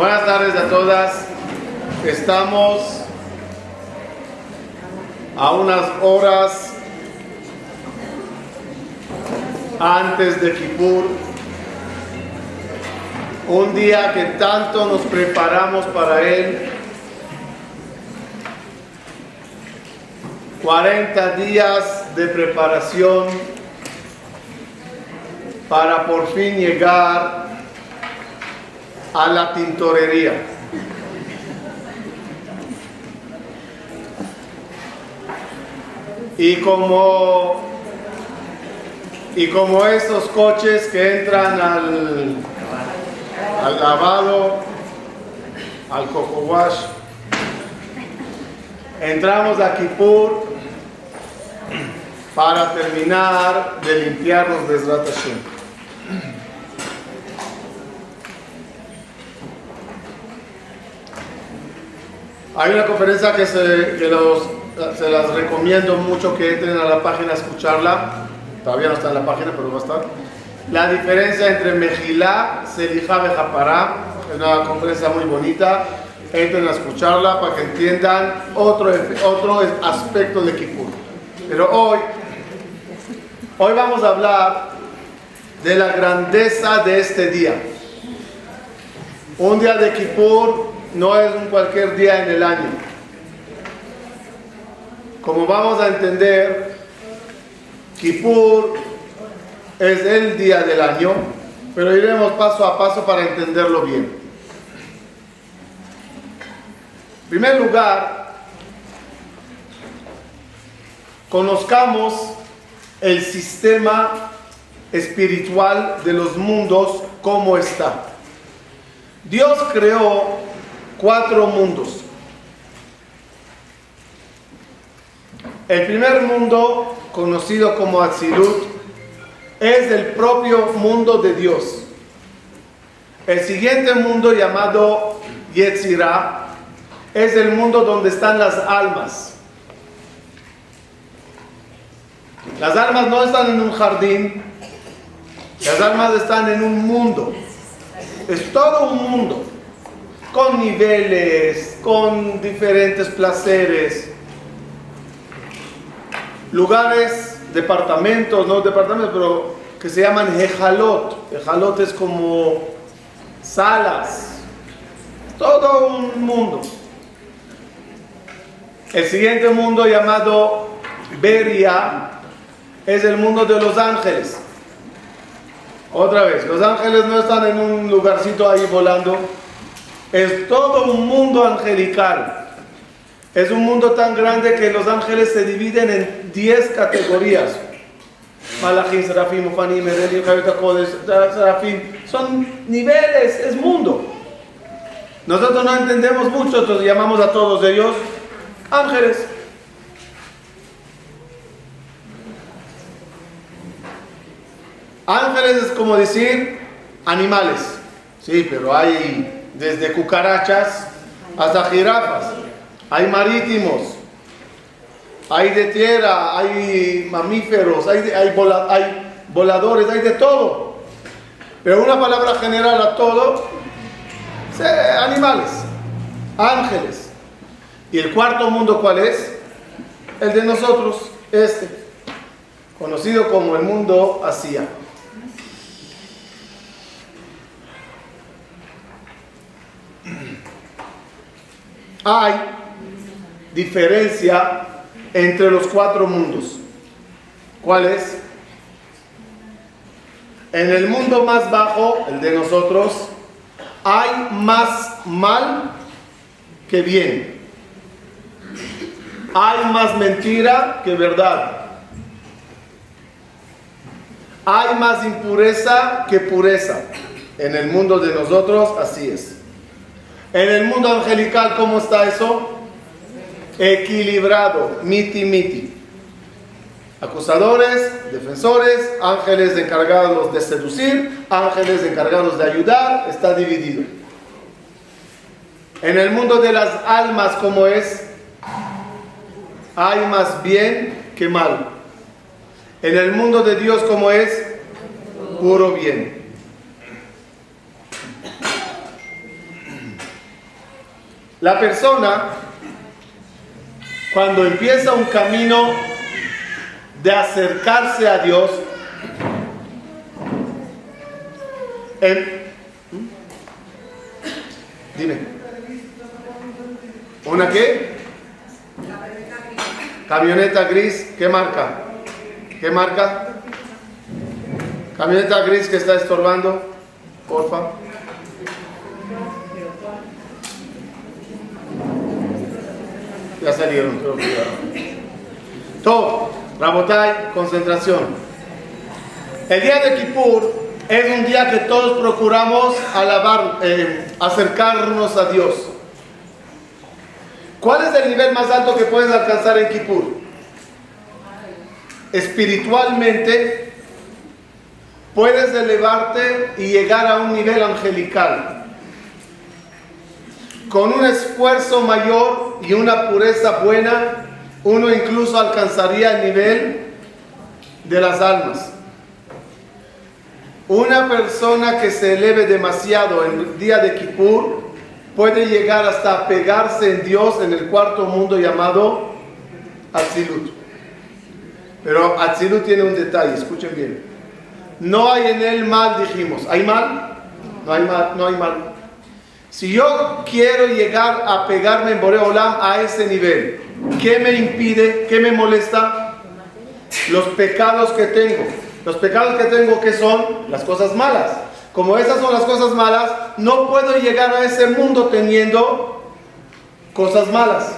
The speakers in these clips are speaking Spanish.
Buenas tardes a todas. Estamos a unas horas antes de Kippur. Un día que tanto nos preparamos para él. 40 días de preparación para por fin llegar a la tintorería. Y como, y como estos coches que entran al, al lavado, al coco wash, entramos a Kippur para terminar de limpiarnos de Hashem. Hay una conferencia que, se, que los, se las recomiendo mucho que entren a la página a escucharla. Todavía no está en la página, pero va a estar. La diferencia entre Mejilá, Selijá, Bejapará. Es una conferencia muy bonita. Entren a escucharla para que entiendan otro, otro aspecto de Kippur. Pero hoy, hoy vamos a hablar de la grandeza de este día. Un día de Kippur no es un cualquier día en el año. Como vamos a entender, Kippur es el día del año, pero iremos paso a paso para entenderlo bien. En primer lugar, conozcamos el sistema espiritual de los mundos, cómo está. Dios creó cuatro mundos. El primer mundo, conocido como Atzilut, es el propio mundo de Dios. El siguiente mundo, llamado Yetzirah, es el mundo donde están las almas. Las almas no están en un jardín, las almas están en un mundo. Es todo un mundo con niveles, con diferentes placeres, lugares, departamentos, no departamentos, pero que se llaman ejalot. Ejalot es como salas, todo un mundo. El siguiente mundo llamado Beria es el mundo de los ángeles. Otra vez, los ángeles no están en un lugarcito ahí volando, es todo un mundo angelical. Es un mundo tan grande que los ángeles se dividen en 10 categorías. Malachim, Serafim, Ufanim, Serafim. Son niveles, es mundo. Nosotros no entendemos mucho, entonces llamamos a todos ellos ángeles. Ángeles es como decir animales. Sí, pero hay desde cucarachas hasta jirafas. Hay marítimos, hay de tierra, hay mamíferos, hay, voladores, hay de todo. Pero una palabra general a todo, animales, ángeles. ¿Y el cuarto mundo cuál es? El de nosotros, este, conocido como el mundo Asia. Hay diferencia entre los cuatro mundos. ¿Cuál es? En el mundo más bajo, el de nosotros, hay más mal que bien. Hay más mentira que verdad. Hay más impureza que pureza. En el mundo de nosotros así es. En el mundo angelical, ¿cómo está eso? Equilibrado, miti miti. Acusadores, defensores, ángeles encargados de seducir, ángeles encargados de ayudar, está dividido. En el mundo de las almas, ¿cómo es? Hay más bien que mal. En el mundo de Dios, ¿cómo es? Puro bien. La persona, cuando empieza un camino de acercarse a Dios, dime, ¿una qué? Camioneta gris, ¿qué marca? ¿Qué marca? Camioneta gris que está estorbando, porfa. Ya salieron, creo que Todo, Rabotai, concentración. El día de Kippur es un día que todos procuramos alabar, eh, acercarnos a Dios. ¿Cuál es el nivel más alto que puedes alcanzar en Kippur? Espiritualmente, puedes elevarte y llegar a un nivel angelical con un esfuerzo mayor y una pureza buena, uno incluso alcanzaría el nivel de las almas. Una persona que se eleve demasiado en el día de Kippur puede llegar hasta pegarse en Dios en el cuarto mundo llamado Atzilut. Pero Atzilut tiene un detalle, escuchen bien. No hay en él mal, dijimos. ¿Hay mal? No hay mal, no hay mal. Si yo quiero llegar a pegarme en Boreolam a ese nivel, ¿qué me impide? ¿Qué me molesta? Los pecados que tengo. Los pecados que tengo, ¿qué son? Las cosas malas. Como esas son las cosas malas, no puedo llegar a ese mundo teniendo cosas malas.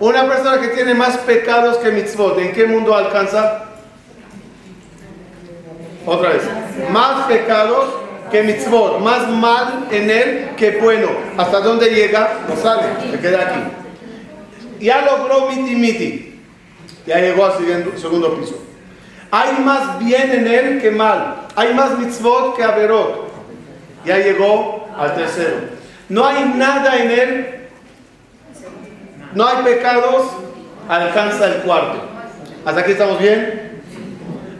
Una persona que tiene más pecados que mitzvot, ¿en qué mundo alcanza? Otra vez. Más pecados que mitzvot, más mal en él que bueno. ¿Hasta dónde llega? No sale, se queda aquí. Ya logró miti miti. Ya llegó al segundo piso. Hay más bien en él que mal. Hay más mitzvot que averot. Ya llegó al tercero. No hay nada en él. No hay pecados. Alcanza el cuarto. ¿Hasta aquí estamos bien?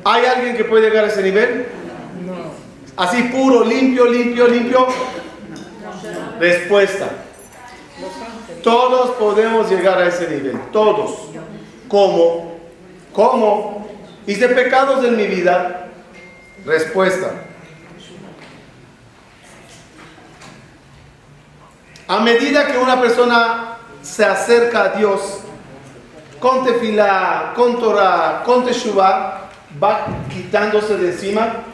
¿Hay alguien que puede llegar a ese nivel? Así puro, limpio, limpio, limpio. Respuesta. Todos podemos llegar a ese nivel. Todos. ¿Cómo? ¿Cómo? Hice pecados en mi vida. Respuesta. A medida que una persona se acerca a Dios, con tefilá, con Torah, con teshuvah, va quitándose de encima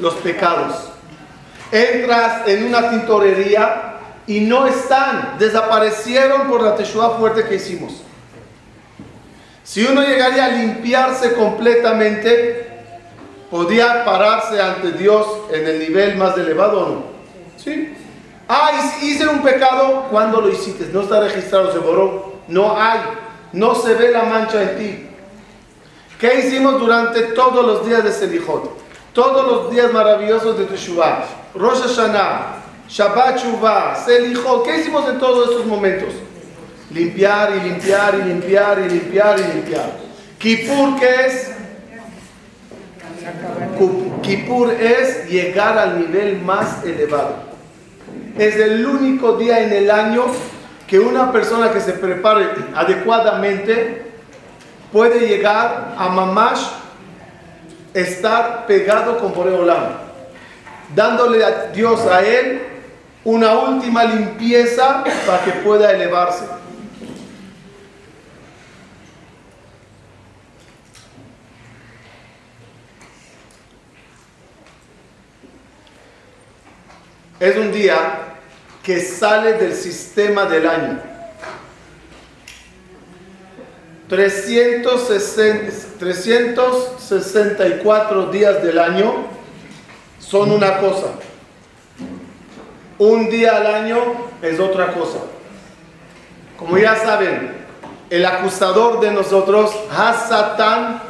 los pecados. Entras en una tintorería y no están, desaparecieron por la teshuva fuerte que hicimos. Si uno llegaría a limpiarse completamente, podía pararse ante Dios en el nivel más elevado o no. ¿Sí? Ah, hice un pecado, cuando lo hiciste? No está registrado, se borró. No hay, no se ve la mancha en ti. ¿Qué hicimos durante todos los días de Selijot? Todos los días maravillosos de Teshuvah, Rosh Hashanah, Shabbat Shuvah, Selichot, ¿qué hicimos en todos estos momentos? Limpiar y limpiar y limpiar y limpiar y limpiar. Kippur, ¿qué es? Kippur es llegar al nivel más elevado. Es el único día en el año que una persona que se prepare adecuadamente puede llegar a mamash estar pegado con Boreolam, dándole a Dios a él una última limpieza para que pueda elevarse. Es un día que sale del sistema del año. 364 días del año son una cosa. Un día al año es otra cosa. Como ya saben, el acusador de nosotros, Hasatán,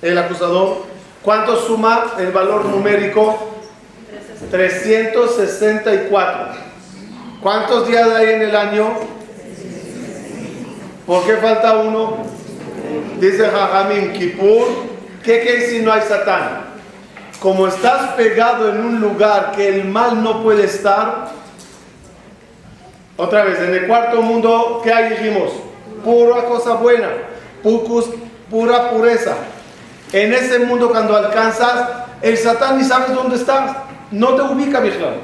el acusador, ¿cuánto suma el valor numérico? 364. ¿Cuántos días hay en el año? ¿Por qué falta uno? Dice Jajamín Kippur, ¿qué quiere si no hay Satán? Como estás pegado en un lugar que el mal no puede estar, Otra vez, en el cuarto mundo, ¿qué hay? Dijimos, pura cosa buena, pura pureza. En ese mundo cuando alcanzas, el Satán ni sabes dónde estás, no te ubica, Vigilado.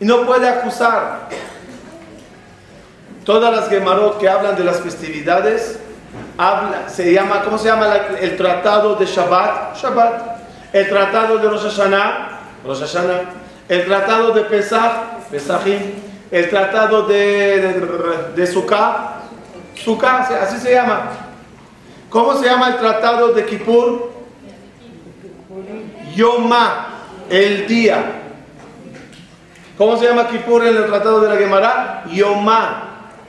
Y no puede acusar. Todas las Gemarot que hablan de las festividades, se llama, ¿cómo se llama el tratado de Shabbat? Shabbat. El tratado de Rosh Hashanah, Rosh Hashanah. El tratado de Pesach, Pesachim. El tratado de, de, de así se llama. ¿Cómo se llama el tratado de Kippur? Yoma, el día. ¿Cómo se llama Kippur en el tratado de la Gemara? Yoma,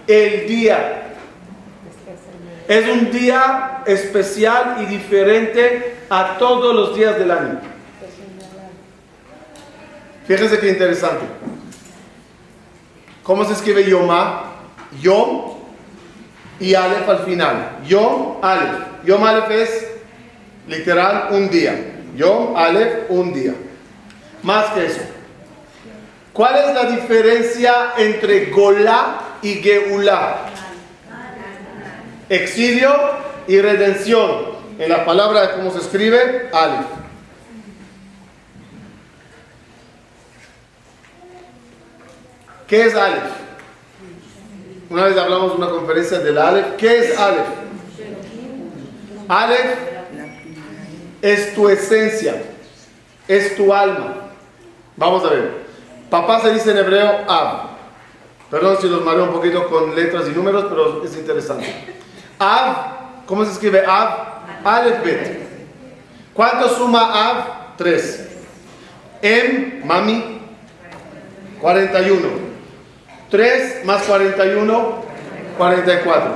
el día. Es un día especial y diferente a todos los días del año. Fíjense qué interesante. ¿Cómo se escribe Yoma? Yom y Aleph al final. Yom Aleph. Yom Aleph es literal un día. Yom Aleph un día. Más que eso. ¿Cuál es la diferencia entre Golá y Geulá? Exilio y redención. En la palabra de cómo se escribe, Aleph. ¿Qué es Aleph? Una vez hablamos en una conferencia del Aleph. ¿Qué es Aleph? Aleph es tu esencia, es tu alma. Vamos a ver. Papá se dice en hebreo Ab. Perdón si los mareo un poquito con letras y números, pero es interesante. Ab, ¿cómo se escribe Ab? Aleph Bet. ¿Cuánto suma Ab? Tres. Em, mami, 41. 3 más 41, 44.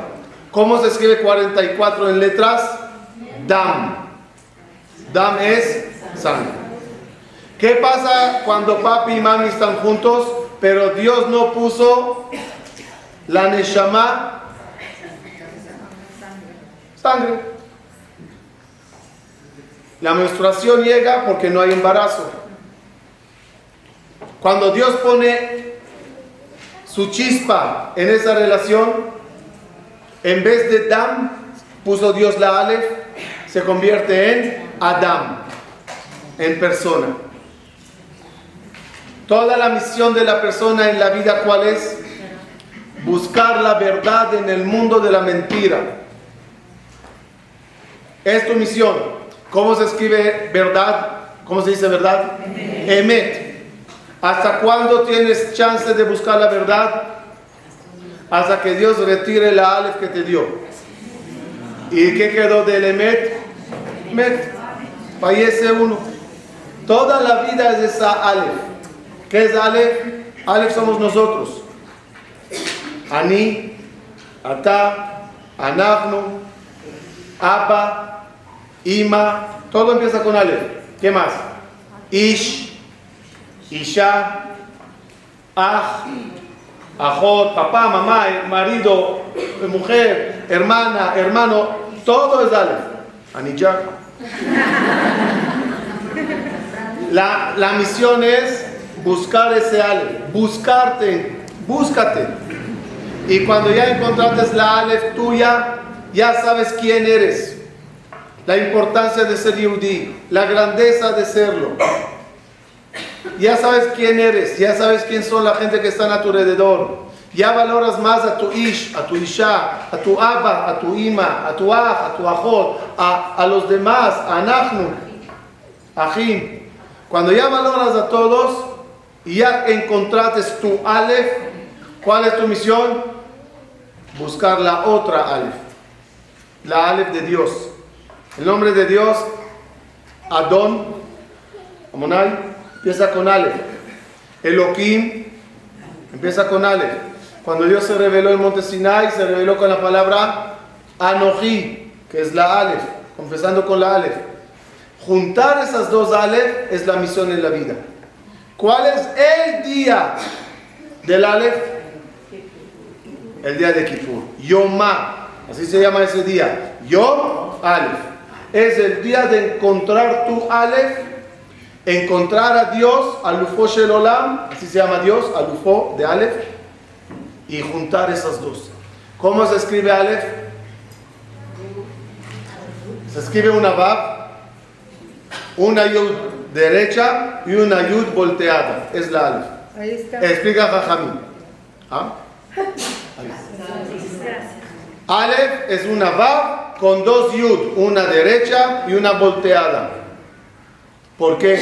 ¿Cómo se escribe 44 en letras? Dam. Dam es sangre. ¿Qué pasa cuando papi y mami están juntos, pero Dios no puso la neshama? Sangre. La menstruación llega porque no hay embarazo. Cuando Dios pone su chispa en esa relación, en vez de Dam, puso Dios la Aleph, se convierte en Adam, en persona. Toda la misión de la persona en la vida, ¿cuál es? Buscar la verdad en el mundo de la mentira. Es tu misión. ¿Cómo se escribe verdad? ¿Cómo se dice verdad? Emet. ¿Hasta cuándo tienes chance de buscar la verdad? Hasta que Dios retire la Aleph que te dio. ¿Y qué quedó del Emet? Met. Fallece uno. Toda la vida es esa Aleph. ¿Qué es Aleph? Aleph somos nosotros. Ani, Ata, Anafnu, Abba, Ima. Todo empieza con Aleph. ¿Qué más? Ish. Isha, Aj, Ajot, papá, mamá, marido, mujer, hermana, hermano, todo es Aleph. Anijak. La, la misión es buscar ese Aleph, buscarte, búscate. Y cuando ya encontraste la Aleph tuya, ya sabes quién eres. La importancia de ser Yehudi, la grandeza de serlo. Ya sabes quién eres, ya sabes quién son la gente que están a tu alrededor. Ya valoras más a tu ish, a tu isha, a tu abba, a tu ima, a tu aj, a tu ajot, a, los demás, a nahnu, a jim. Cuando ya valoras a todos y ya encontraste tu alef, ¿cuál es tu misión? Buscar la otra alef, la alef de Dios. El nombre de Dios, Adón, Amonai, empieza con Ale. Elohim empieza con Ale. Cuando Dios se reveló en Monte Sinai, se reveló con la palabra Anoji, que es la Aleph, confesando con la Aleph. Juntar esas dos Aleph es la misión en la vida. ¿Cuál es el día del Aleph? El día de Kippur. Yomá, así se llama ese día. Yom Aleph. Es el día de encontrar tu Aleph encontrar a Dios, Alufo Shel Olam, así se llama Dios, Alufo de Aleph, y juntar esas dos. ¿Cómo se escribe Aleph? Se escribe una Vav, una Yud derecha y una Yud volteada. Es la. Ahí está. Explica Jajamín. ¿Ah? Aleph es una Vav con dos Yud, una derecha y una volteada. ¿Por qué?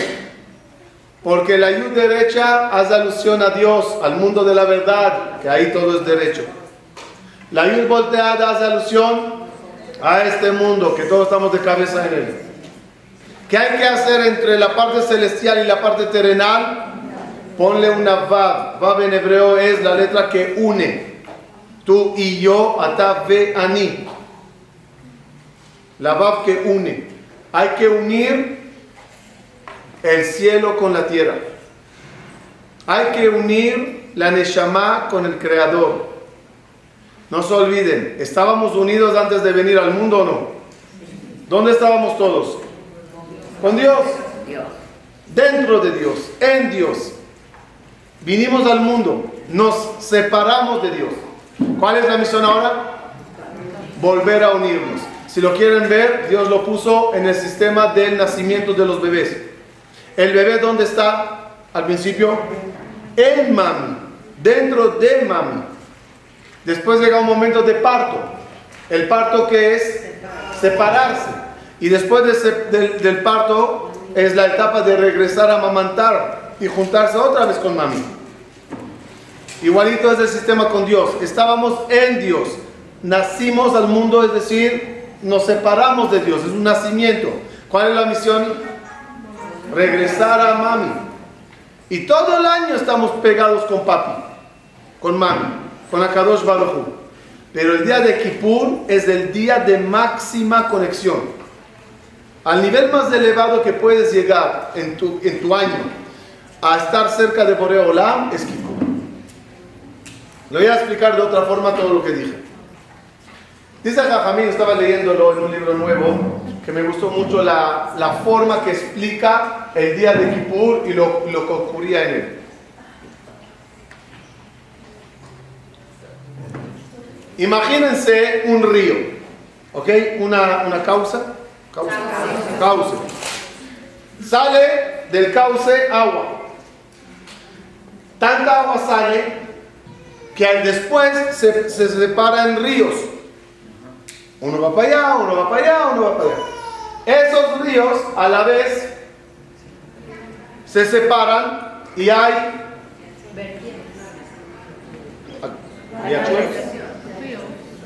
Porque la Yud derecha hace alusión a Dios, al mundo de la verdad, que ahí todo es derecho. La Yud volteada hace alusión a este mundo, que todos estamos de cabeza en él. ¿Qué hay que hacer entre la parte celestial y la parte terrenal? Ponle una Vav. Vav en hebreo es la letra que une. Tú y yo, ata ve ani. La Vav que une. Hay que unir el cielo con la tierra. Hay que unir la Neshama con el Creador. No se olviden, ¿estábamos unidos antes de venir al mundo o no? ¿Dónde estábamos todos? Con Dios. Dentro de Dios, en Dios. Vinimos al mundo, nos separamos de Dios. ¿Cuál es la misión ahora? Volver a unirnos. Si lo quieren ver, Dios lo puso en el sistema del nacimiento de los bebés. ¿El bebé dónde está al principio? En mami, dentro de mami. Después llega un momento de parto. El parto que es separarse. Y después de ese- del, parto es la etapa de regresar a amamantar y juntarse otra vez con mami. Igualito es el sistema con Dios. Estábamos en Dios. Nacimos al mundo, es decir, nos separamos de Dios. Es un nacimiento. ¿Cuál es la misión? Regresar a mami. Y todo el año estamos pegados con papi, con mami, con Akadosh Baruj. Pero el día de Kippur es el día de máxima conexión. Al nivel más elevado que puedes llegar en tu, en tu año a estar cerca de Boreo Olam es Kippur. Le voy a explicar de otra forma todo lo que dije. Dice Jajamín, estaba leyéndolo en un libro nuevo, que me gustó mucho la, la forma que explica el día de Kippur y lo, lo que ocurría en él. Imagínense un río, ¿ok? Una, una causa, causa, cauce. Sale del cauce agua. Tanta agua sale que después se, se separa en ríos. Uno va para allá, uno va para allá, uno va para allá. Esos ríos a la vez se separan y hay riachuelos,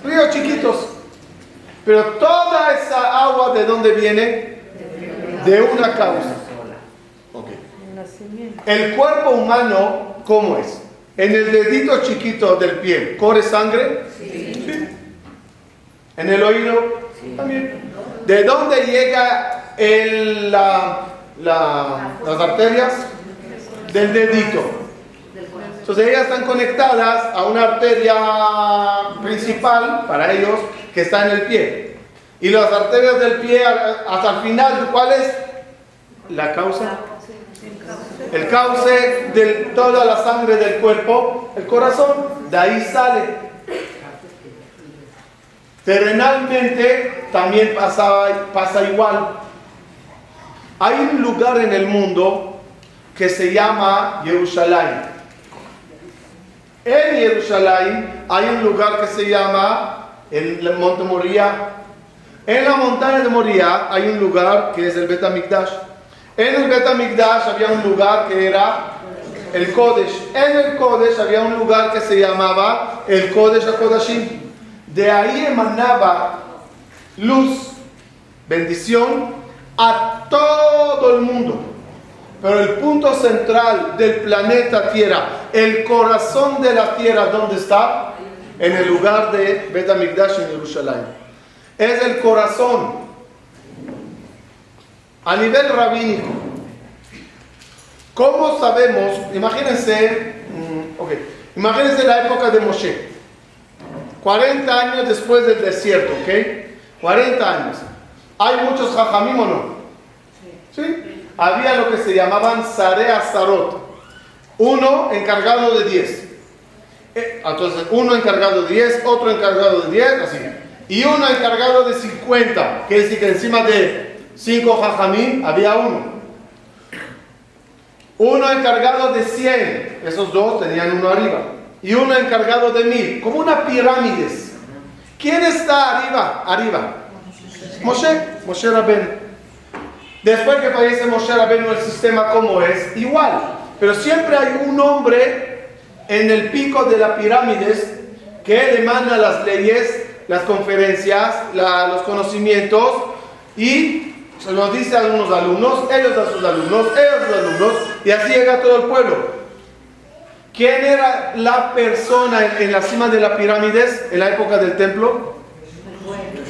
ríos chiquitos. Pero toda esa agua de dónde viene? De una causa. El cuerpo humano, ¿cómo es? En el dedito chiquito del pie, ¿corre sangre? Sí. ¿En el oído? También. ¿De dónde llega el, la- la- las arterias? Del dedito. Entonces ellas están conectadas a una arteria principal para ellos que está en el pie. Y las arterias del pie hasta el final, ¿cuál es? La causa. El cauce de toda la sangre del cuerpo, el corazón, de ahí sale. Terrenalmente también pasa, pasa igual. Hay un lugar en el mundo que se llama Jerusalén. En Jerusalén hay un lugar que se llama el Monte Moría. En la montaña de Moría hay un lugar que es el Bet HaMikdash. En el Bet HaMikdash había un lugar que era el Kodesh. En el Kodesh había un lugar que se llamaba el Kodesh HaKodashim. De ahí emanaba luz, bendición a todo el mundo. Pero el punto central del planeta Tierra, el corazón de la Tierra, ¿dónde está? En el lugar de Bet HaMikdash en Jerusalén. Es el corazón. A nivel rabínico, ¿cómo sabemos? Imagínense, mm, ok, imagínense la época de Moshe. 40 años después del desierto, ¿ok? 40 años. ¿Hay muchos jajamim o no? ¿Sí? Había lo que se llamaban Sarea Sarot. Uno encargado de 10. Eh, entonces, uno encargado de 10, otro encargado de 10, así. Y uno encargado de 50. Quiere decir que encima de 5 jajamín había uno. Uno encargado de 100. Esos dos tenían uno arriba. Y uno encargado de 1000. Como una pirámide. ¿Quién está arriba? Arriba. Moshe. Moshe Rabben. Después que fallece Moshe Rabbeinu, el sistema como es, igual. Pero siempre hay un hombre en el pico de la pirámide que emana las leyes, las conferencias, los conocimientos y se lo dice a algunos alumnos, ellos a sus alumnos, ellos a sus alumnos y así llega todo el pueblo. ¿Quién era la persona en, la cima de la pirámide en la época del templo?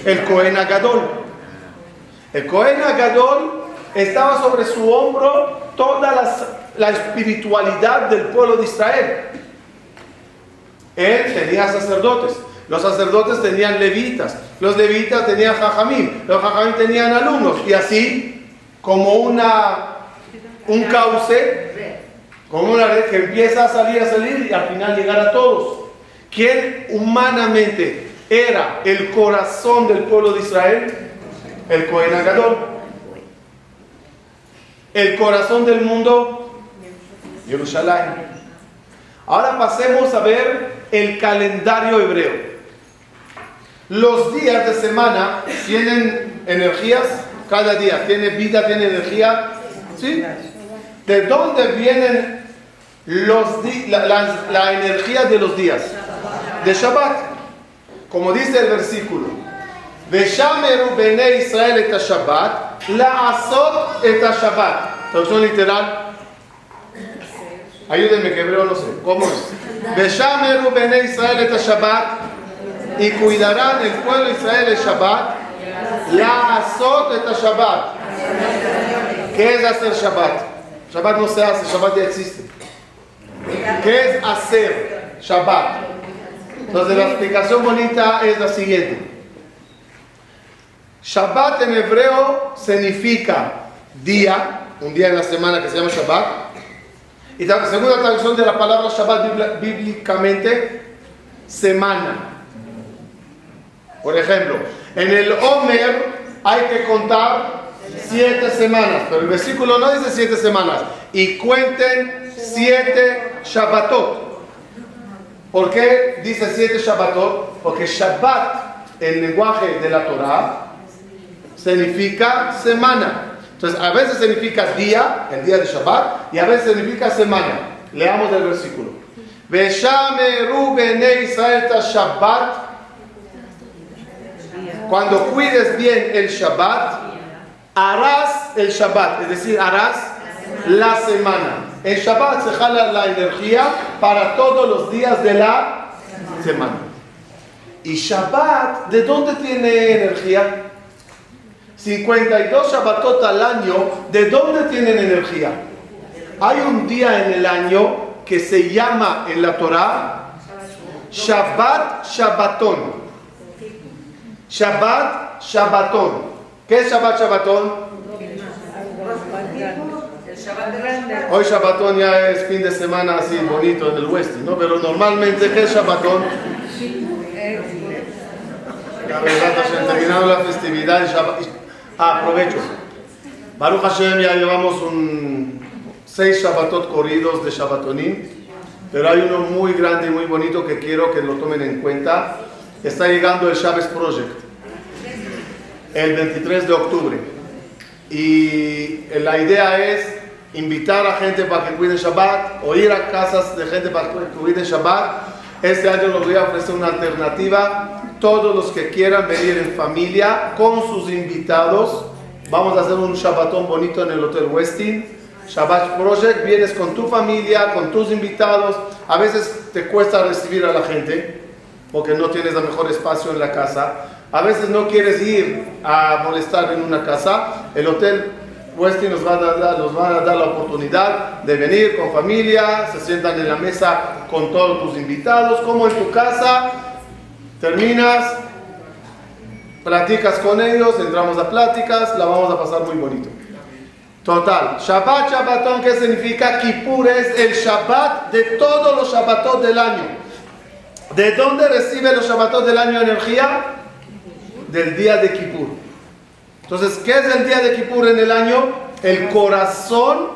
El Cohen Agadol. El Cohen Agadol estaba sobre su hombro toda la espiritualidad del pueblo de Israel. Él tenía sacerdotes, los sacerdotes tenían levitas, los levitas tenían jajamín, los jajamín tenían alumnos, y así, como una, un cauce, como una red que empieza a salir, a salir y al final llegar a todos. ¿Quién humanamente era el corazón del pueblo de Israel? El Cohen Agadol el corazón del mundo, Jerusalén. Ahora pasemos a ver el calendario hebreo. Los días de semana tienen energías, cada día tiene vida, tiene energía. ¿Sí? ¿De dónde vienen los la, energía de los días? De Shabbat. Como dice el versículo. Israel Shabbat la azot et Shabbat. Traducción literal. Ayúdenme que hebreo no sé. ¿Cómo es? Beshameru bene Israel et Shabbat. Y cuidarán el pueblo de Israel el Shabbat. La azot et Shabbat. ¿Qué es hacer Shabbat? Shabbat no se hace, Shabbat ya existe. ¿Qué es hacer Shabbat? Entonces la explicación bonita es la siguiente. Shabbat en hebreo significa día, un día en la semana que se llama Shabbat. Y la traducción de la palabra Shabbat bíblicamente, semana. Por ejemplo, en el Omer hay que contar siete semanas, pero el versículo no dice siete semanas. Y cuenten siete Shabbatot. ¿Por qué dice siete Shabbatot? Porque Shabbat, el lenguaje de la Torah, significa semana. Entonces, a veces significa día, el día de Shabbat, y a veces significa semana. Leamos el versículo. Israel Shabbat. Cuando cuides bien el Shabbat, harás el Shabbat, es decir, harás la semana. El Shabbat se jala la energía para todos los días de la semana. Y Shabbat, ¿de dónde tiene energía? 52 Shabbatot al año, ¿de dónde tienen energía? Hay un día en el año que se llama en la Torah Shabbat Shabbaton. Shabbat Shabbaton. ¿Qué es Shabbat Shabbaton? Hoy Shabbaton ya es fin de semana así bonito en el oeste, ¿no? Pero normalmente, ¿qué es verdad, terminado la festividad, Ah, aprovecho. Baruch Hashem, ya llevamos un seis Shabbatot corridos de Shabbatonim, pero hay uno muy grande y muy bonito que quiero que lo tomen en cuenta. Está llegando el Shabbos Project el 23 de octubre. Y la idea es invitar a gente para que cuiden Shabbat o ir a casas de gente para que cuiden Shabbat. Este año les voy a ofrecer una alternativa todos los que quieran venir en familia con sus invitados. Vamos a hacer un Shabbatón bonito en el Hotel Westin. Shabbat Project, vienes con tu familia, con tus invitados. A veces te cuesta recibir a la gente porque no tienes el mejor espacio en la casa. A veces no quieres ir a molestar en una casa. El Hotel Westin nos va, a dar, nos va a dar la oportunidad de venir con familia, se sientan en la mesa con todos tus invitados, como en tu casa Terminas, platicas con ellos, entramos a pláticas, la vamos a pasar muy bonito. Total. Shabbat, Shabbatón, ¿qué significa? Kippur es el Shabbat de todos los Shabbatot del año. ¿De dónde recibe los Shabbatot del año energía? Del día de Kippur. Entonces, ¿qué es el día de Kippur en el año? El corazón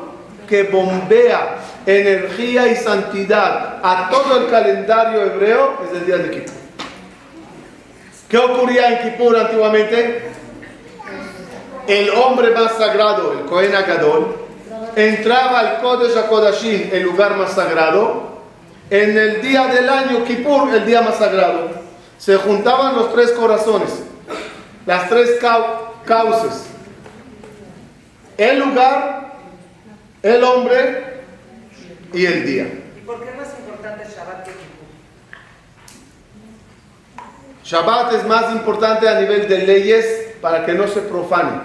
que bombea energía y santidad a todo el calendario hebreo es el día de Kippur. ¿Qué ocurría en Kippur antiguamente? El hombre más sagrado, el Kohen Agadol, entraba al Kodesh HaKodashim, el lugar más sagrado, en el día del año Kippur, el día más sagrado. Se juntaban los tres corazones, las tres causas. El lugar, el hombre y el día. ¿Y por qué es más importante Shabbat que Shabbat es más importante a nivel de leyes para que no se profane.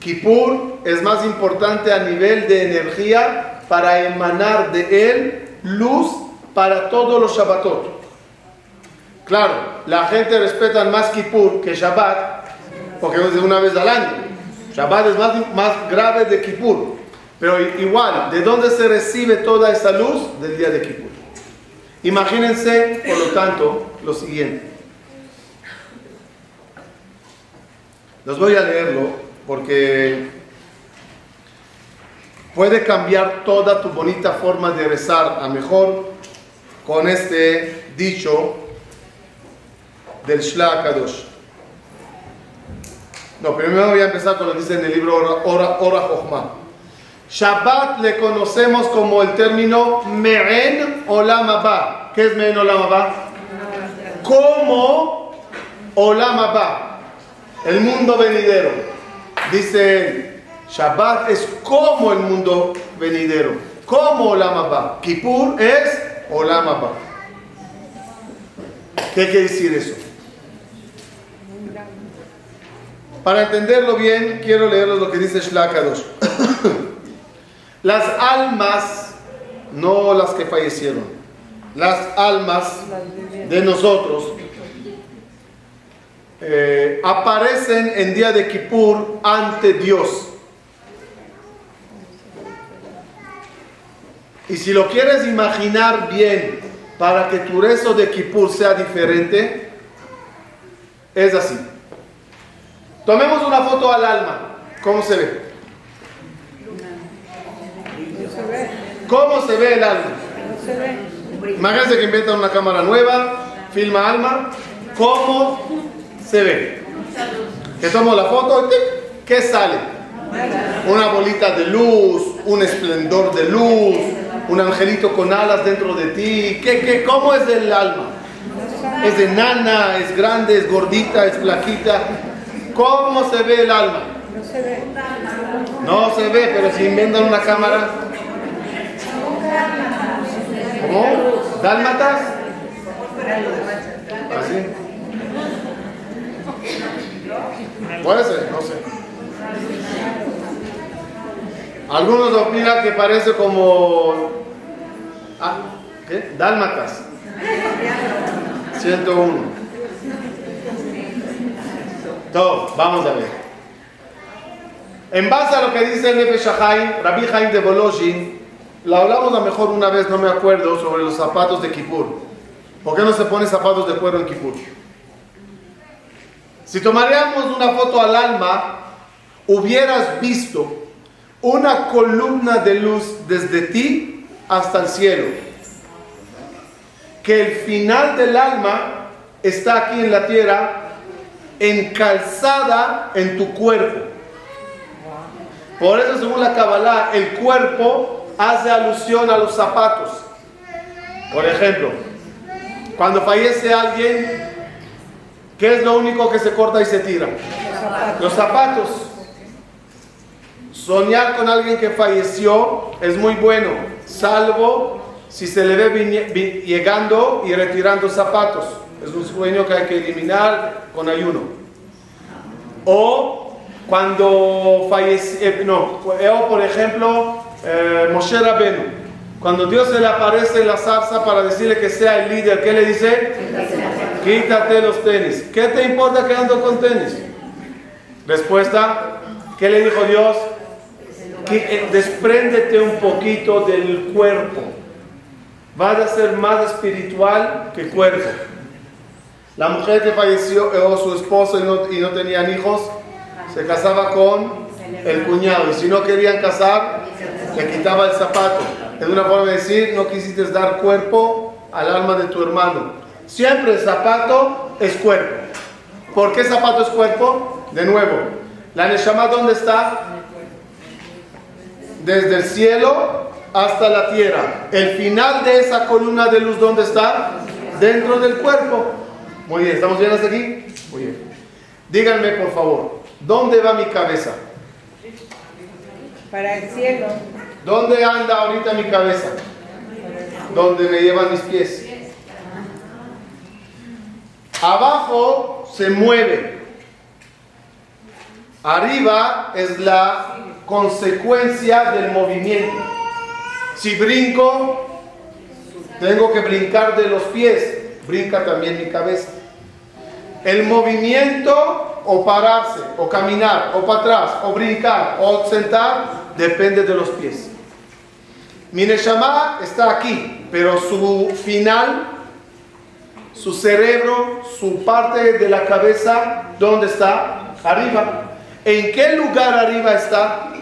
Kippur es más importante a nivel de energía para emanar de él luz para todos los Shabbatot. Claro, la gente respeta más Kippur que Shabbat porque es una vez al año. Shabbat es más, más grave de Kippur. Pero igual, ¿de dónde se recibe toda esa luz? Del día de Kippur. Imagínense, por lo tanto, lo siguiente. Los voy a leerlo porque puede cambiar toda tu bonita forma de rezar a mejor con este dicho del Shla Kadosh. No, primero voy a empezar con lo que dice en el libro Ora, Ora, Shabbat le conocemos como el término Me'en Olam Abba. ¿Qué es Me'en Olam Abba? Como Olam Abba el mundo venidero. Dice él, Shabbat es como el mundo venidero, como Olam Abba. Kippur es Olam Abba. ¿Qué quiere decir eso? Para entenderlo bien, quiero leerles lo que dice Shlakadosh. las almas, no las que fallecieron, las almas de nosotros eh, aparecen en día de Kippur ante Dios. Y si lo quieres imaginar bien para que tu rezo de Kippur sea diferente, es así. Tomemos una foto al alma. ¿Cómo se ve? ¿Cómo se ve el alma? Imagínense que inventan una cámara nueva, filma alma. ¿Cómo se ve. Que tomo la foto, ¿qué sale? Una bolita de luz, un esplendor de luz, un angelito con alas dentro de ti. ¿Qué, qué, ¿Cómo es el alma? ¿Es enana, es grande, es gordita, es flaquita? ¿Cómo se ve el alma? No se ve. No se ve, pero si inventan una cámara. ¿Cómo? ¿Dálmatas? Así. Puede ser, no sé. Algunos opinan que parece como. Ah, ¿Qué? Dálmatas. 101. Todo, vamos a ver. En base a lo que dice Nefesh Rabbi Haim de Boloshin, lo hablamos a mejor una vez, no me acuerdo, sobre los zapatos de Kippur. ¿Por qué no se pone zapatos de cuero en Kippur? Si tomaríamos una foto al alma, hubieras visto una columna de luz desde ti hasta el cielo. Que el final del alma está aquí en la tierra, encalzada en tu cuerpo. Por eso, según la Kabbalah, el cuerpo hace alusión a los zapatos. Por ejemplo, cuando fallece alguien, ¿Qué es lo único que se corta y se tira? Los zapatos. Soñar con alguien que falleció es muy bueno, salvo si se le ve llegando y retirando zapatos. Es un sueño que hay que eliminar con ayuno. O cuando falleció, eh, no, o por ejemplo, eh, Moshe Rabenu, cuando Dios se le aparece en la zarza para decirle que sea el líder, ¿qué le dice? Quítate los tenis. ¿Qué te importa que ando con tenis? Respuesta, ¿qué le dijo Dios? eh, despréndete un poquito del cuerpo. Vas a ser más espiritual que cuerpo. La mujer que falleció o su esposo y no, y no tenían hijos, se casaba con el cuñado. Y si no querían casar, le quitaba el zapato. Es una forma de decir, no quisiste dar cuerpo al alma de tu hermano. Siempre el zapato es cuerpo. ¿Por qué zapato es cuerpo? De nuevo, la Neshama ¿dónde está? Desde el cielo hasta la tierra. El final de esa columna de luz, ¿dónde está? Dentro del cuerpo. Muy bien, ¿estamos bien hasta aquí? Muy bien. Díganme, por favor, ¿dónde va mi cabeza? Para el cielo. ¿Dónde anda ahorita mi cabeza? ¿Dónde me llevan mis pies? Abajo se mueve. Arriba es la consecuencia del movimiento. Si brinco, tengo que brincar de los pies. Brinca también mi cabeza. El movimiento o pararse, o caminar, o para atrás, o brincar, o sentar, depende de los pies. Mi Neshama está aquí, pero su final, su cerebro, su parte de la cabeza, ¿dónde está? Arriba. ¿En qué lugar arriba está?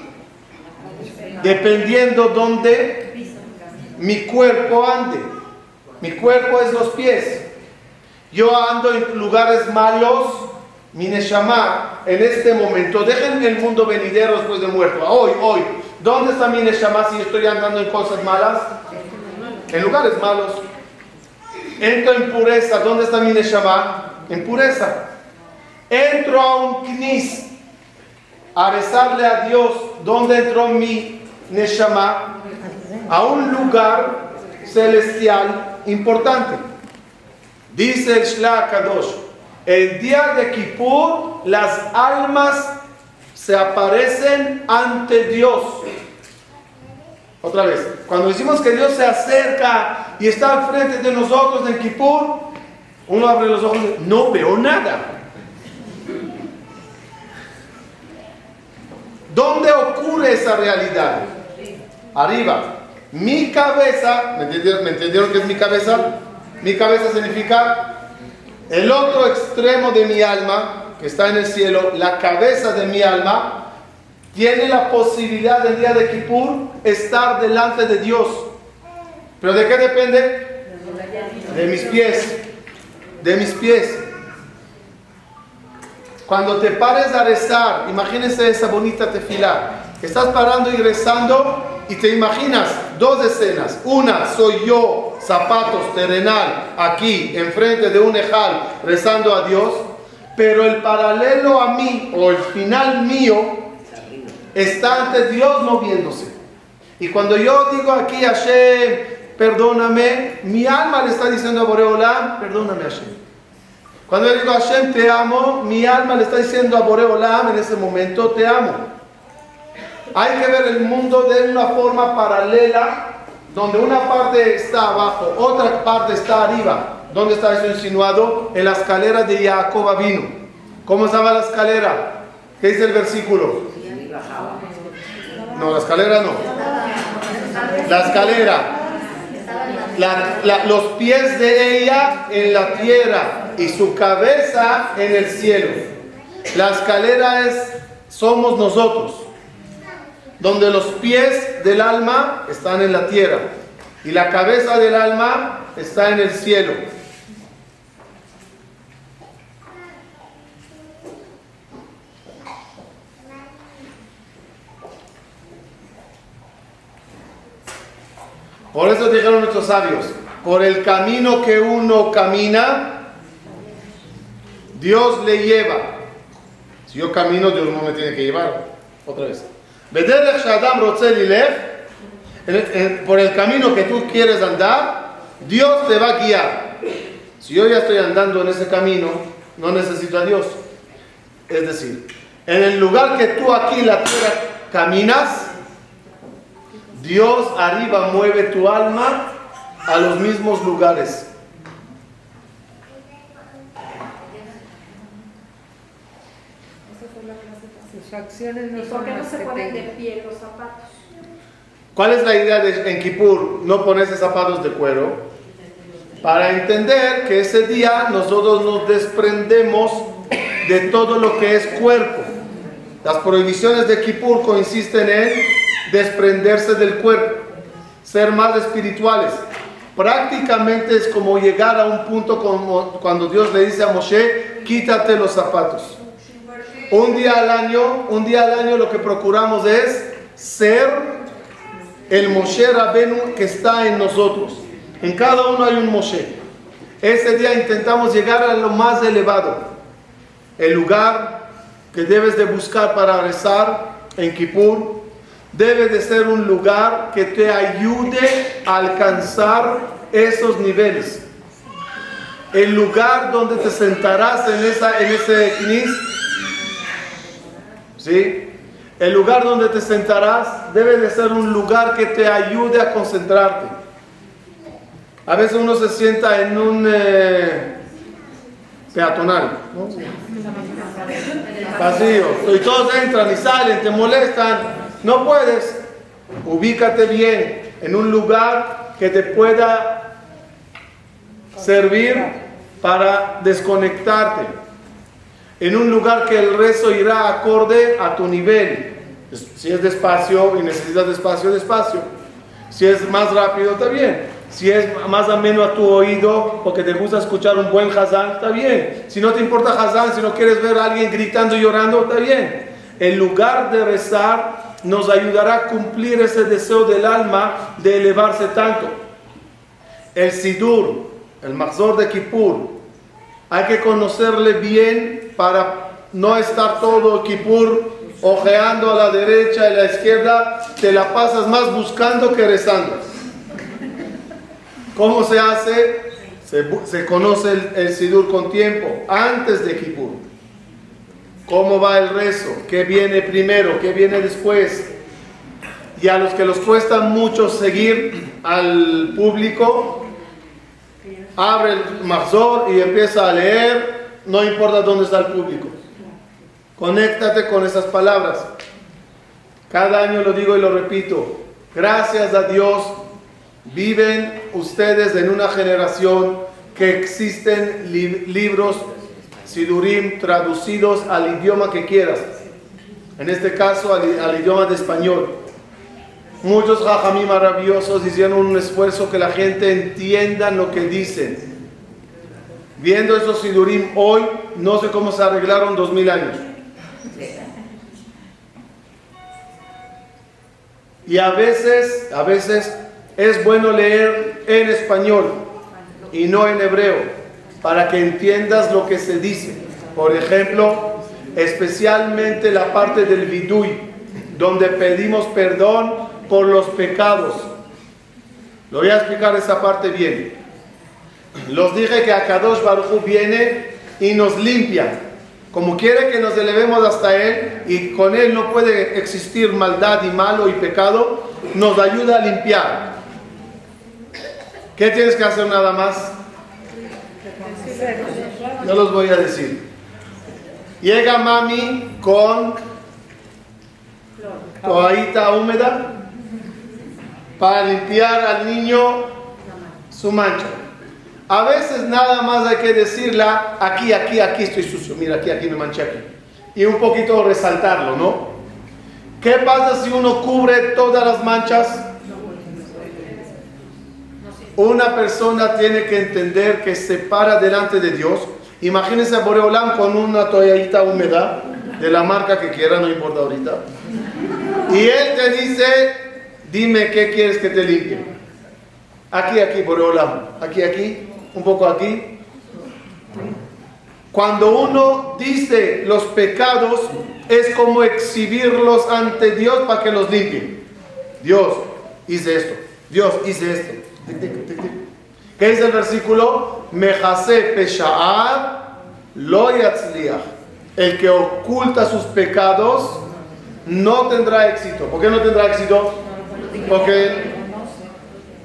Dependiendo dónde mi cuerpo ande. Mi cuerpo es los pies. Yo ando en lugares malos, mi Neshama, en este momento, dejen el mundo venidero después de muerto, hoy, hoy, ¿dónde está mi Neshama si estoy andando en cosas malas? En lugares malos. Entro en pureza, ¿dónde está mi Neshama? En pureza. Entro a un knis, a besarle a Dios, ¿dónde entró mi Neshama? A un lugar celestial importante. Dice el Shlach Kadosh, el día de Kippur las almas se aparecen ante Dios. Otra vez, cuando decimos que Dios se acerca y está frente de nosotros en Kippur, uno abre los ojos y no veo nada. ¿Dónde ocurre esa realidad? Arriba. Mi cabeza, ¿me entendieron, ¿me es mi cabeza? Mi cabeza significa el otro extremo de mi alma, que está en el cielo, la cabeza de mi alma, tiene la posibilidad del día de Kippur estar delante de Dios. ¿Pero de qué depende? De mis pies. De mis pies. Cuando te pares a rezar, imagínense esa bonita tefila. Estás parando y rezando y te imaginas dos escenas. Una, soy yo, zapatos, terrenal, aquí, enfrente de un ejal, rezando a Dios. Pero el paralelo a mí, o el final mío, está ante Dios moviéndose. Y cuando yo digo aquí, Hashem, perdóname, mi alma le está diciendo a Boreolam, perdóname Hashem. Cuando yo digo Hashem, te amo, mi alma le está diciendo a Boreolam en ese momento, te amo. Hay que ver el mundo de una forma paralela, donde una parte está abajo, otra parte está arriba. ¿Dónde está eso insinuado? En la escalera de Jacob vino. ¿Cómo estaba la escalera? ¿Qué dice el versículo? No, la escalera no. La escalera. Los pies de ella en la tierra y su cabeza en el cielo. La escalera es, somos nosotros donde los pies del alma están en la tierra y la cabeza del alma está en el cielo. Por eso dijeron nuestros sabios, por el camino que uno camina, Dios le lleva. Si yo camino, Dios no me tiene que llevar. Otra vez. Por el camino que tú quieres andar, Dios te va a guiar. Si yo ya estoy andando en ese camino, no necesito a Dios. Es decir, en el lugar que tú aquí en la tierra caminas, Dios arriba mueve tu alma a los mismos lugares. Sus acciones no ¿Y por son qué no las se que ponen de tengan. pie los zapatos? ¿Cuál es la idea de en Kippur? No ponerse zapatos de cuero. Para entender que ese día nosotros nos desprendemos de todo lo que es cuerpo. Las prohibiciones de Kippur consisten en desprenderse del cuerpo, ser más espirituales. Prácticamente es como llegar a un punto como cuando Dios le dice a Moshe, quítate los zapatos. Un día al año, un día al año lo que procuramos es ser el Moshe Rabenu que está en nosotros. En cada uno hay un Moshe. Ese día intentamos llegar a lo más elevado. El lugar que debes de buscar para rezar en Kippur debe de ser un lugar que te ayude a alcanzar esos niveles. El lugar donde te sentarás en, esa, en ese knis, ¿sí? El lugar donde te sentarás debe de ser un lugar que te ayude a concentrarte. A veces uno se sienta en un eh, peatonal, ¿no? vacío, y todos entran y salen, te molestan. No puedes. Ubícate bien en un lugar que te pueda servir para desconectarte. En un lugar que el rezo irá acorde a tu nivel. Si es despacio y necesitas despacio, despacio. Si es más rápido, está bien. Si es más ameno a tu oído, porque te gusta escuchar un buen Hazán, está bien. Si no te importa Hazán, si no quieres ver a alguien gritando y llorando, está bien. El lugar de rezar nos ayudará a cumplir ese deseo del alma de elevarse tanto. El Sidur, el Mazor de Kippur, hay que conocerle bien para no estar todo Kippur ojeando a la derecha y a la izquierda, te la pasas más buscando que rezando. ¿Cómo se hace? Se, se conoce el, Sidur con tiempo, antes de Kippur. ¿Cómo va el rezo? ¿Qué viene primero? ¿Qué viene después? Y a los que les cuesta mucho seguir al público, abre el Mazor y empieza a leer, no importa dónde está el público. Conéctate con esas palabras. Cada año lo digo y lo repito. Gracias a Dios viven ustedes en una generación que existen li libros Sidurim traducidos al idioma que quieras. En este caso al, al idioma de español. Muchos jajamí maravillosos hicieron un esfuerzo que la gente entienda lo que dicen. Viendo esos Sidurim hoy, no sé cómo se arreglaron dos mil años. Y a veces, a veces es bueno leer en español y no en hebreo para que entiendas lo que se dice. Por ejemplo, especialmente la parte del vidui, donde pedimos perdón por los pecados. Lo voy a explicar esa parte bien. Los dije que Akadosh Baruj viene y nos limpia. Como quiere que nos elevemos hasta Él y con Él no puede existir maldad y malo y pecado, nos ayuda a limpiar. ¿Qué tienes que hacer nada más? No los voy a decir. Llega mami con toallita húmeda para limpiar al niño su mancha. A veces nada más hay que decirla, aquí, aquí, aquí estoy sucio, mira, aquí, aquí me manché aquí. Y un poquito resaltarlo, ¿no? ¿Qué pasa si uno cubre todas las manchas? Una persona tiene que entender que se para delante de Dios. Imagínense a Boreolam con una toallita húmeda de la marca que quiera, no importa ahorita. Y él te dice, dime qué quieres que te limpie. Aquí, aquí, Boreolam. Aquí, aquí, un poco aquí. Cuando uno dice los pecados, es como exhibirlos ante Dios para que los limpie. Dios, hice esto. Dios, hice esto. ¿Qué dice el versículo? Mejase lo. El que oculta sus pecados no tendrá éxito. ¿Por qué no tendrá éxito? Porque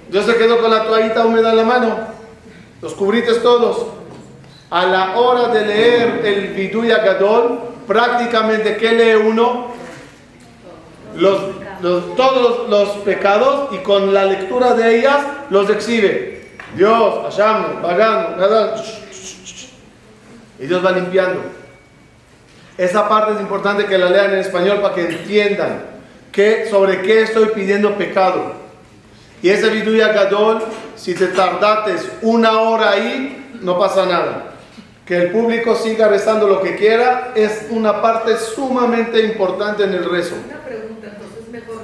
Dios se quedó con la toallita húmeda en la mano. Los cubrites todos. A la hora de leer el Viduya Gadol, prácticamente, ¿qué lee uno? Los, los- todos los pecados y con la lectura de ellas los exhibe. Dios, Hashem, pagando, nada. Y Dios va limpiando. Esa parte es importante que la lean en español para que entiendan que, sobre qué estoy pidiendo pecado. Y ese Viduya Gadol, si te tardates una hora ahí, no pasa nada. Que el público siga rezando lo que quiera es una parte sumamente importante en el rezo entonces es mejor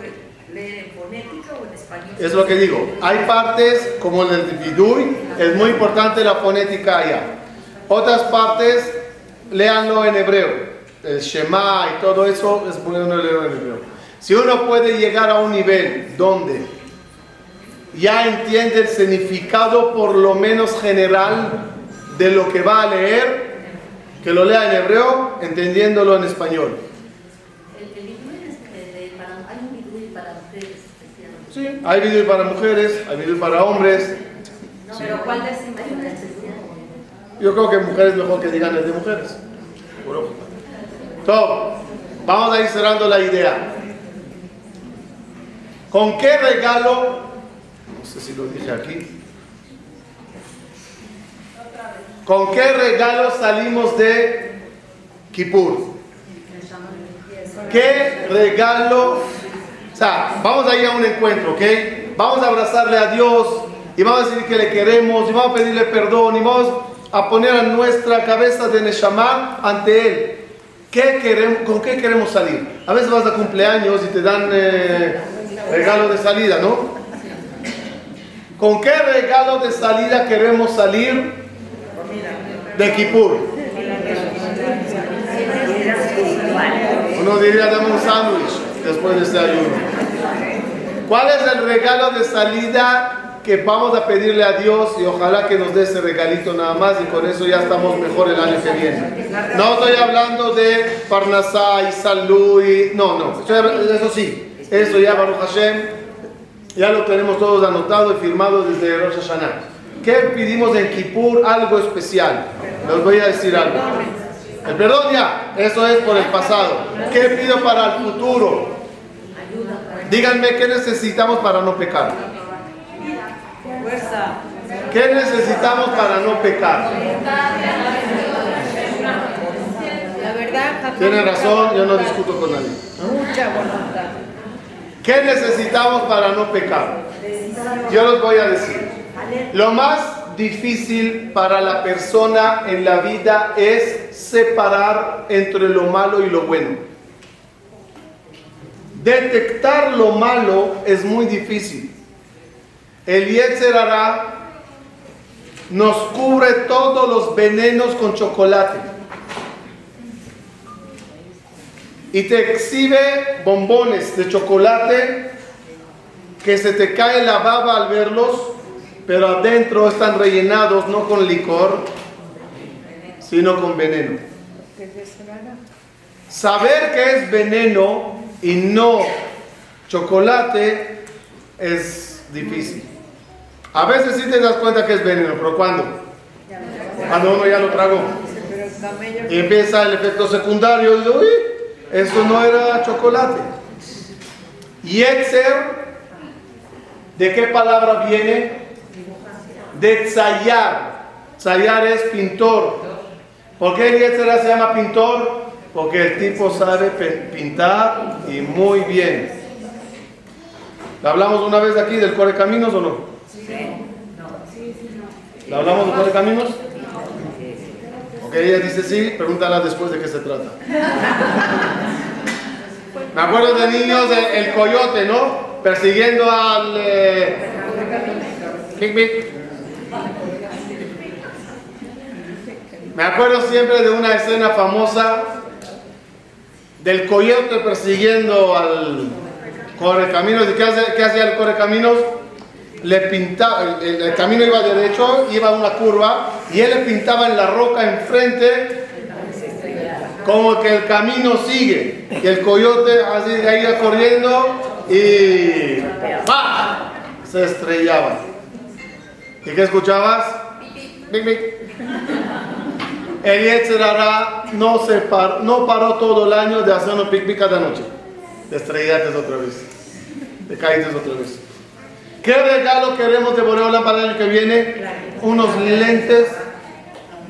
leer en fonética o en español. Es lo que digo. Hay partes como el Viduy, es muy importante la fonética allá. Otras partes, léanlo en hebreo. El Shema y todo eso es bueno leerlo en hebreo. Si uno puede llegar a un nivel donde ya entiende el significado por lo menos general de lo que va a leer, que lo lea en hebreo, entendiéndolo en español. El, el vidui es que de- para, hay un vidui para mujeres especialmente. Sí, hay Viduy para mujeres, hay Viduy para hombres. No, Pero ¿cuál es. Yo creo que mujeres mejor que digan el de mujeres. Todo. Vamos a ir cerrando la idea. ¿Con qué regalo? No sé si lo dije aquí. ¿Con qué regalo salimos de Kippur? ¿Qué regalo? Sea, vamos a ir a un encuentro, ¿ok? Vamos a abrazarle a Dios y vamos a decir que le queremos y vamos a pedirle perdón y vamos a poner a nuestra cabeza de Neshama ante Él. ¿Qué queremos, ¿Con qué queremos salir? A veces vas a cumpleaños y te dan eh, regalo de salida, ¿no? ¿Con qué regalo de salida queremos salir de Kippur? Uno diría, dame un sándwich después de este ayuno. ¿Cuál es el regalo de salida que vamos a pedirle a Dios y ojalá que nos dé ese regalito nada más y con eso ya estamos mejor el año que viene? No estoy hablando de Parnasá y salud y... No, no, eso sí, eso ya Baruch Hashem, ya lo tenemos todos anotado y firmado desde Rosh Hashanah. ¿Qué pedimos en Kippur? Algo especial. Les voy a decir algo. El perdón ya, eso es por el pasado. ¿Qué pido para el futuro? Díganme qué necesitamos para no pecar. ¿Qué necesitamos para no pecar? La verdad, Tienen razón, yo no discuto con nadie. Mucha voluntad. ¿Qué necesitamos para no pecar? Yo les voy a decir. Lo más difícil para la persona en la vida es separar entre lo malo y lo bueno. Detectar lo malo es muy difícil. El Yetzer Hará nos cubre todos los venenos con chocolate. Y te exhibe bombones de chocolate que se te cae la baba al verlos, pero adentro están rellenados no con licor, sino con veneno. Saber que es veneno y no chocolate es difícil. A veces sí te das cuenta que es veneno, pero ¿cuándo? Cuando uno ya lo tragó. Y empieza el efecto secundario y uy, eso no era chocolate. Yetzer, ¿de qué palabra viene? De tzayar. Tzayar es pintor. ¿Por qué el Yetzer se llama pintor? Porque el tipo sabe pintar y muy bien. ¿Le hablamos una vez aquí del Correcaminos o no? ¿Le hablamos del Correcaminos? Ok, ella dice sí, pregúntala después de qué se trata. Me acuerdo de niños, el, coyote, ¿no? Persiguiendo al... eh. Me acuerdo siempre de una escena famosa del coyote persiguiendo al correcaminos. ¿Y qué, hacía el correcaminos? Le pintaba, el, camino iba derecho, iba a una curva, y él le pintaba en la roca enfrente como que el camino sigue. Y el coyote así de ahí iba corriendo y ¡pa! se estrellaba. ¿Y qué escuchabas? Bing, bing. El Yetzerara no, se par- no paró todo el año de hacernos pic cada noche. De estrellates otra vez. De caídas otra vez. ¿Qué regalo queremos de Boreola para el año que viene? Unos lentes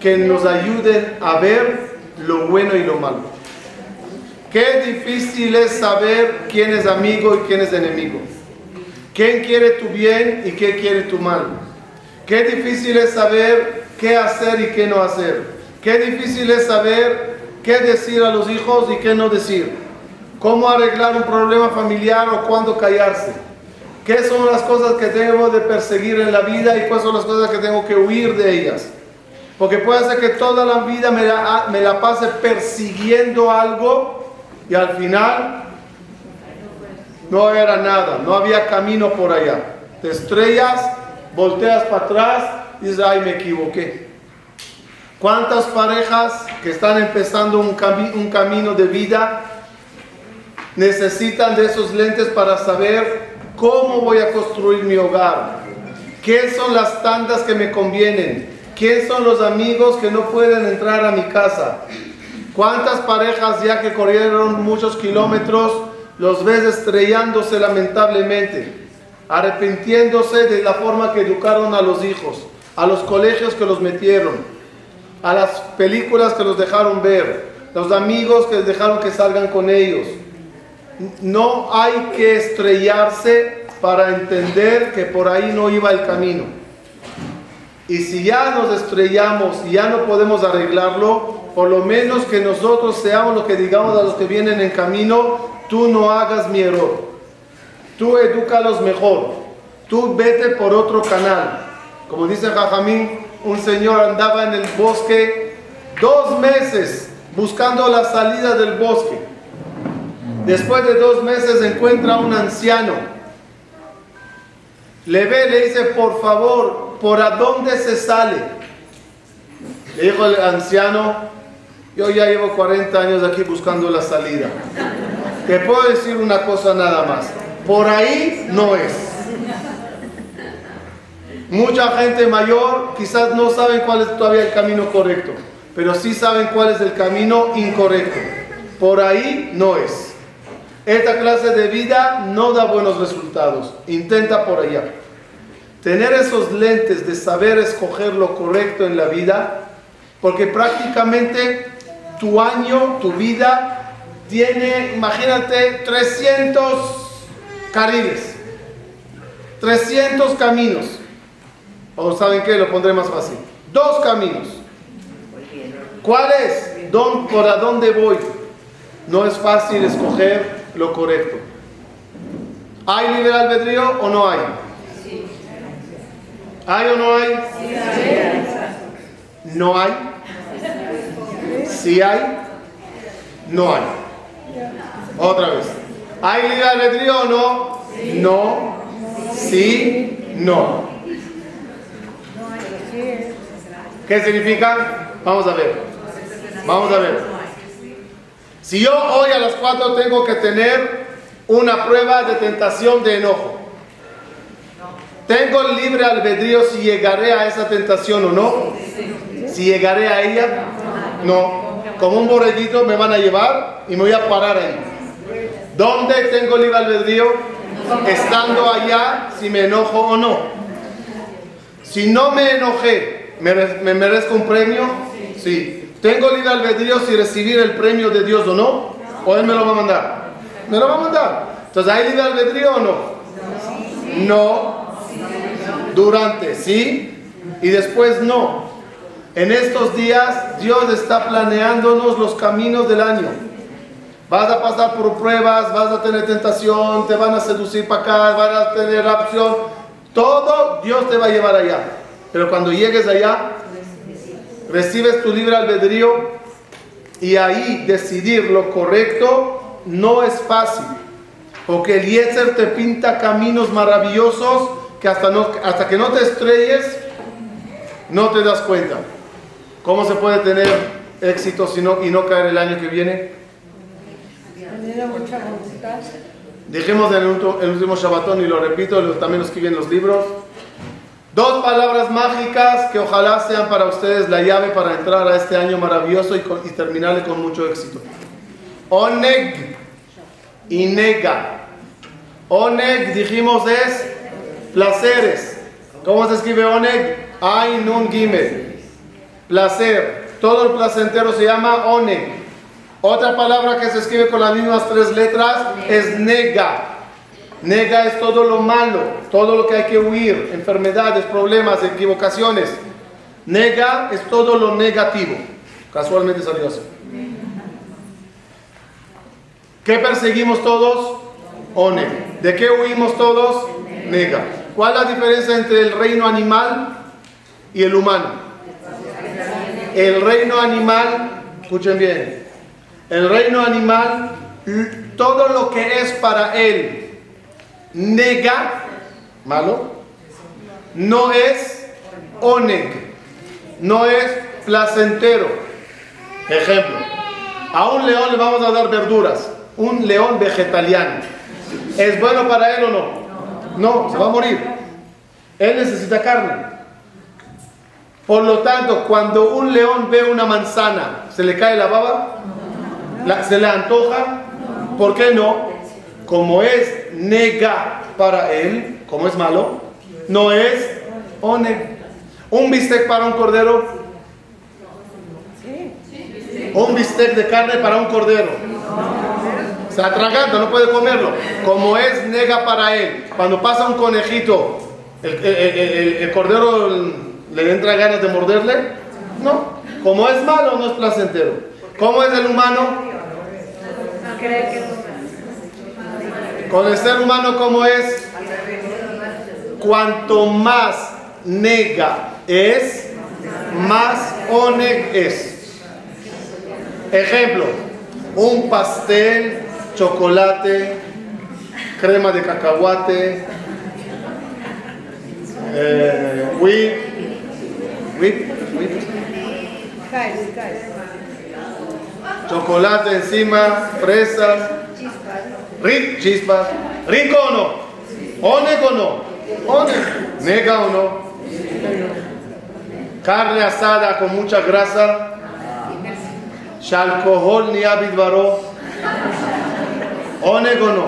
que nos ayuden a ver lo bueno y lo malo. Qué difícil es saber quién es amigo y quién es enemigo. ¿Quién quiere tu bien y quién quiere tu mal? Qué difícil es saber qué hacer y qué no hacer. Qué difícil es saber qué decir a los hijos y qué no decir. Cómo arreglar un problema familiar o cuándo callarse. ¿Qué son las cosas que tengo de perseguir en la vida y cuáles son las cosas que tengo que huir de ellas? Porque puede ser que toda la vida me la, me la pase persiguiendo algo y al final no era nada, no había camino por allá. Te estrellas, volteas para atrás y dices, ay, me equivoqué. ¿Cuántas parejas que están empezando un, cami- un camino de vida necesitan de esos lentes para saber cómo voy a construir mi hogar? ¿Qué son las tandas que me convienen? ¿Quién son los amigos que no pueden entrar a mi casa? ¿Cuántas parejas ya que corrieron muchos kilómetros los ves estrellándose lamentablemente, arrepintiéndose de la forma que educaron a los hijos, a los colegios que los metieron, a las películas que los dejaron ver, los amigos que les dejaron que salgan con ellos? No hay que estrellarse para entender que por ahí no iba el camino. Y si ya nos estrellamos y ya no podemos arreglarlo, por lo menos que nosotros seamos lo que digamos a los que vienen en camino, tú no hagas mi error. Tú edúcalos mejor. Tú vete por otro canal. Como dice Jajamín, un señor andaba en el bosque dos meses buscando la salida del bosque. Después de dos meses encuentra a un anciano. Le ve, le dice, por favor, ¿por a dónde se sale? Le dijo el anciano, yo ya llevo 40 años aquí buscando la salida. Te puedo decir una cosa nada más. Por ahí no es. Mucha gente mayor quizás no saben cuál es todavía el camino correcto, pero sí saben cuál es el camino incorrecto. Por ahí no es. Esta clase de vida no da buenos resultados. Intenta por allá. Tener esos lentes de saber escoger lo correcto en la vida, porque prácticamente tu año, tu vida, tiene, imagínate, 300 carriles, 300 caminos. O saben qué, lo pondré más fácil. Dos caminos. ¿Cuál es? ¿Dón- ¿Por a dónde voy? No es fácil escoger lo correcto. ¿Hay libre albedrío o no hay? ¿Hay o no hay? ¿No hay? ¿Sí hay? No hay. Otra vez. ¿Hay libre albedrío o no? No. Sí. No. ¿Qué significa? Vamos a ver. Vamos a ver. Si yo hoy a las 4 tengo que tener una prueba de tentación de enojo, ¿tengo libre albedrío si llegaré a esa tentación o no? Si llegaré a ella, no. Como un borreguito me van a llevar y me voy a parar ahí. ¿Dónde tengo libre albedrío? Estando allá, si me enojo o no. Si no me enojé, ¿me, me merezco un premio? Sí. ¿Tengo libre albedrío si recibir el premio de Dios o no? ¿O Él me lo va a mandar? Me lo va a mandar. Entonces, ¿hay libre albedrío o no? No. Durante, ¿sí? Y después no. En estos días Dios está planeándonos los caminos del año. Vas a pasar por pruebas, vas a tener tentación, te van a seducir para acá, vas a tener opción. Todo Dios te va a llevar allá. Pero cuando llegues allá, recibes tu libre albedrío y ahí decidir lo correcto no es fácil. Porque el Yetzer te pinta caminos maravillosos que hasta, no, hasta que no te estrelles, no te das cuenta. ¿Cómo se puede tener éxito si y no caer el año que viene? Mucha voluntad. Dijimos en el último, Shabbatón, y lo repito, también lo escriben los libros, Dos palabras mágicas que ojalá sean para ustedes la llave para entrar a este año maravilloso y, terminarle con mucho éxito. Oneg y nega. Oneg, dijimos, es placeres. ¿Cómo se escribe oneg? Ay, nun, gimel. Placer. Todo el placentero se llama oneg. Otra palabra que se escribe con las mismas tres letras es nega. Nega es todo lo malo, todo lo que hay que huir, enfermedades, problemas, equivocaciones. Nega es todo lo negativo. Casualmente salió así. ¿Qué perseguimos todos? One. ¿De qué huimos todos? Nega. ¿Cuál es la diferencia entre el reino animal y el humano? El reino animal, escuchen bien, el reino animal, todo lo que es para él nega, malo, no es oneg, no es placentero. Ejemplo, a un león le vamos a dar verduras, un león vegetariano. ¿Es bueno para él o no? No, se va a morir. Él necesita carne. Por lo tanto, cuando un león ve una manzana, ¿se le cae la baba? La- ¿Se le antoja? ¿Por qué no? Como es nega para él, como es malo, no es oneg. Un bistec para un cordero, un bistec de carne para un cordero. Se atraganta, no puede comerlo. Como es nega para él. Cuando pasa un conejito, el, el- el- el- el cordero le entra ganas de morderle. No. Como es malo, no es placentero. ¿Cómo es el humano? Con el ser humano, ¿cómo es? Cuanto más nega es, más oneg es. Ejemplo, un pastel, chocolate, crema de cacahuate, eh, whip, whip, whip. Chocolate encima, fresas, ri- chispas, rico o no, oneg o no, o no, carne asada con mucha grasa, alcohol ni abidvaro, oneg o no,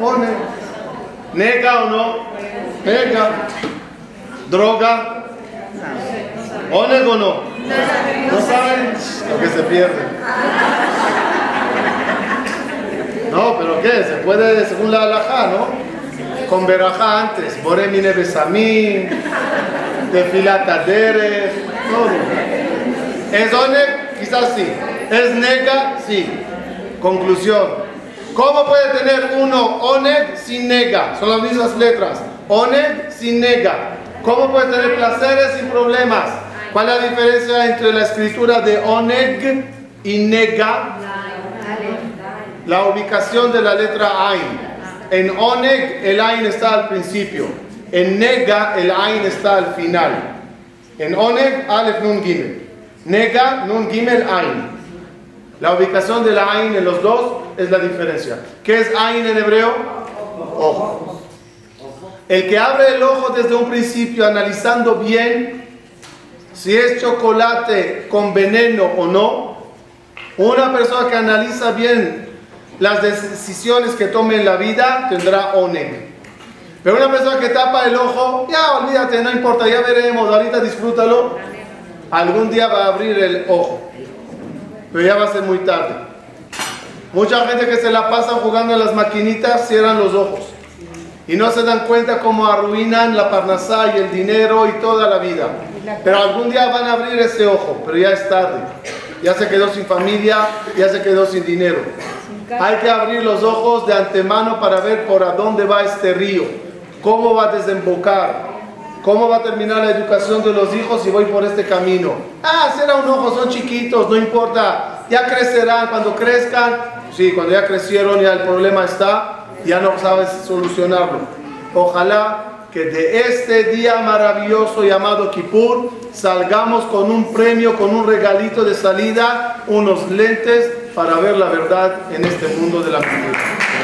oneg, nega o no, nega, droga, oneg o no. ¿No saben lo que se pierde? No, pero ¿qué? Se puede según la halajá, ¿no? Con verajá antes. Boremine besamín, tefilat aderech, todo. ¿Es oneg? Quizás sí. ¿Es nega? Sí. Conclusión. ¿Cómo puede tener uno oneg sin nega? Son las mismas letras. Oneg sin nega. ¿Cómo puede tener placeres sin problemas? ¿Cuál es la diferencia entre la escritura de oneg y nega? La ubicación de la letra Ain. En oneg el Ain está al principio. En nega el Ain está al final. En oneg Aleph Nun Gimel. Nega Nun Gimel Ain. La ubicación de la Ain en los dos es la diferencia. ¿Qué es Ain en hebreo? Ojo. El que abre el ojo desde un principio analizando bien si es chocolate con veneno o no, una persona que analiza bien las decisiones que tome en la vida tendrá oneg. Pero una persona que tapa el ojo, ya olvídate, no importa, ya veremos, ahorita disfrútalo. Algún día va a abrir el ojo, pero ya va a ser muy tarde. Mucha gente que se la pasa jugando en las maquinitas cierran los ojos y no se dan cuenta cómo arruinan la parnasá y el dinero y toda la vida. Pero algún día van a abrir ese ojo, pero ya es tarde. Ya se quedó sin familia, ya se quedó sin dinero. Hay que abrir los ojos de antemano para ver por a dónde va este río, cómo va a desembocar, cómo va a terminar la educación de los hijos si voy por este camino. Ah, será un ojo, son chiquitos, no importa, ya crecerán, cuando crezcan, sí, cuando ya crecieron ya el problema está, ya no sabes solucionarlo. Ojalá que de este día maravilloso llamado Kippur salgamos con un premio, con un regalito de salida, unos lentes para ver la verdad en este mundo de la cultura.